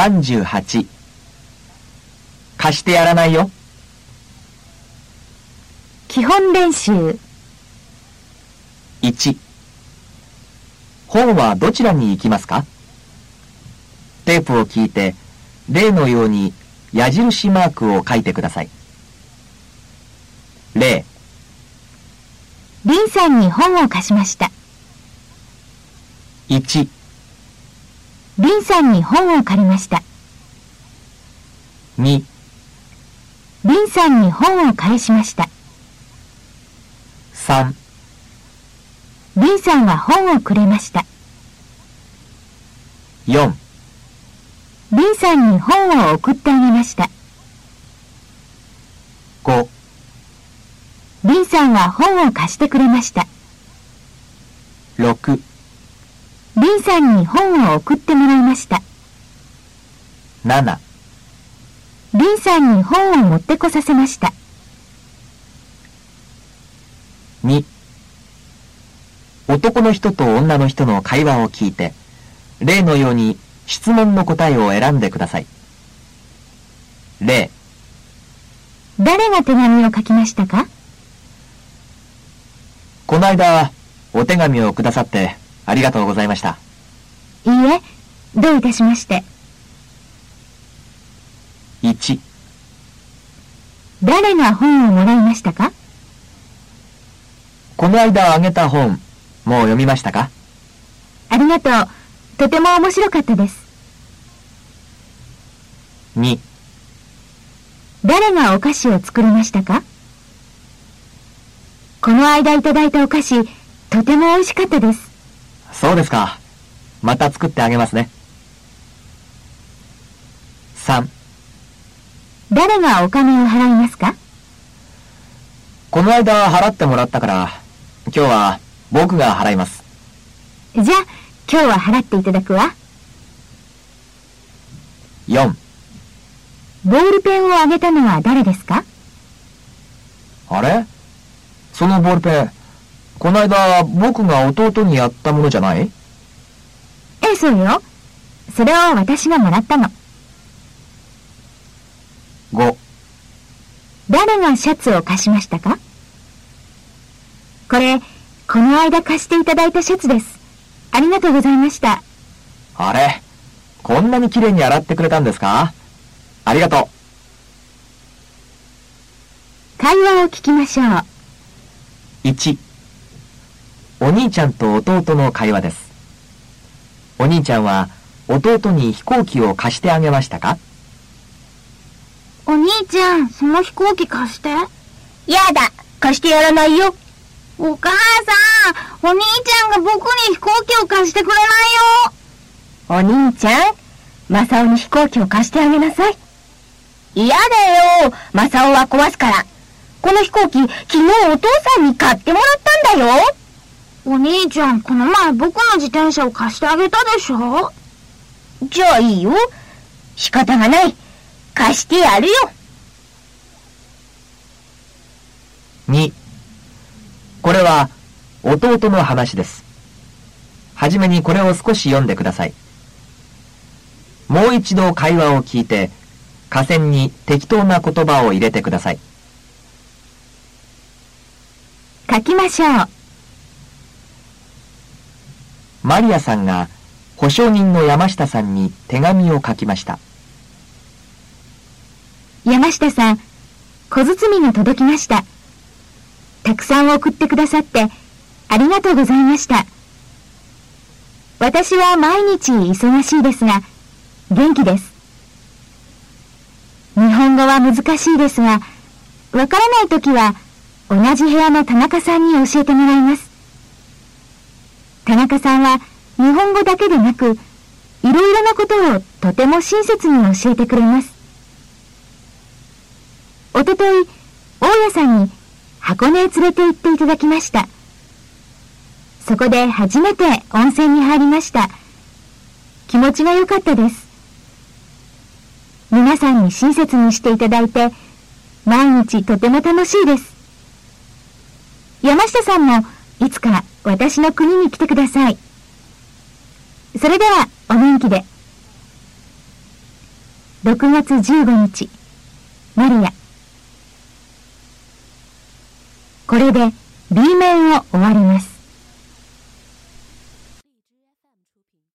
38貸してやらないよ。基本練習1本はどちらに行きますか？テープを聞いて例のように矢印マークを書いてください。例リンさんに本を貸しました。1リンさんに本を借りました。2リンさんに本を返しました。3リンさんは本をくれました。4リンさんに本を送ってあげました。5リンさんは本を貸してくれました。6リンさんに本を送ってもらいました。7リンさんに本を持ってこさせました。2男の人と女の人の会話を聞いて例のように質問の答えを選んでください。例誰が手紙を書きましたか？この間お手紙をくださってありがとうございました。いいえ、どういたしまして。1誰が本をもらいましたか？この間あげた本もう読みましたか？ありがとう。とても面白かったです。2誰がお菓子を作りましたか？この間いただいたお菓子、とても美味しかったです。そうですか。また作ってあげますね。3誰がお金を払いますか？この間払ってもらったから今日は僕が払います。じゃあ、今日は払っていただくわ。4ボールペンをあげたのは誰ですか？あれ？そのボールペン、この間僕が弟にやったものじゃない？ええ、そうよ。それを私がもらったの。?5 誰がシャツを貸しましたか？これ、この間貸していただいたシャツです。ありがとうございました。あれこんなに綺麗に洗ってくれたんですか？ありがと会話を聞きましょう。う。1お兄ちゃんと弟の会話です。お兄ちゃんは弟に飛行機を貸してあげましたか？お兄ちゃん、その飛行機貸して。やだ貸してやらないよお母さん、お兄ちゃんが僕に飛行機を貸してくれないよ。お兄ちゃんマサオに飛行機を貸してあげなさい嫌だよマサオは壊すからこの飛行機昨日お父さんに買ってもらったんだよお兄ちゃん、この前僕の自転車を貸してあげたでしょ？じゃあいいよ仕方がない貸してやるよ2これは弟の話です。はじめにこれを少し読んでください。もう一度会話を聞いて、下線に適当な言葉を入れてください。書きましょう。マリアさんが保証人の山下さんに手紙を書きました。山下さん、小包が届きました。たくさん送ってくださって、ありがとうございました。私は毎日忙しいですが、元気です。日本語は難しいですが、わからないときは、同じ部屋の田中さんに教えてもらいます。田中さんは、日本語だけでなく、いろいろなことをとても親切に教えてくれます。おととい、大家さんに箱根へ連れて行っていただきました。そこで初めて温泉に入りました。気持ちが良かったです。皆さんに親切にしていただいて、毎日とても楽しいです。山下さんもいつか私の国に来てください。それでは、お元気で。6月15日、マリア。これで B 面を終わります。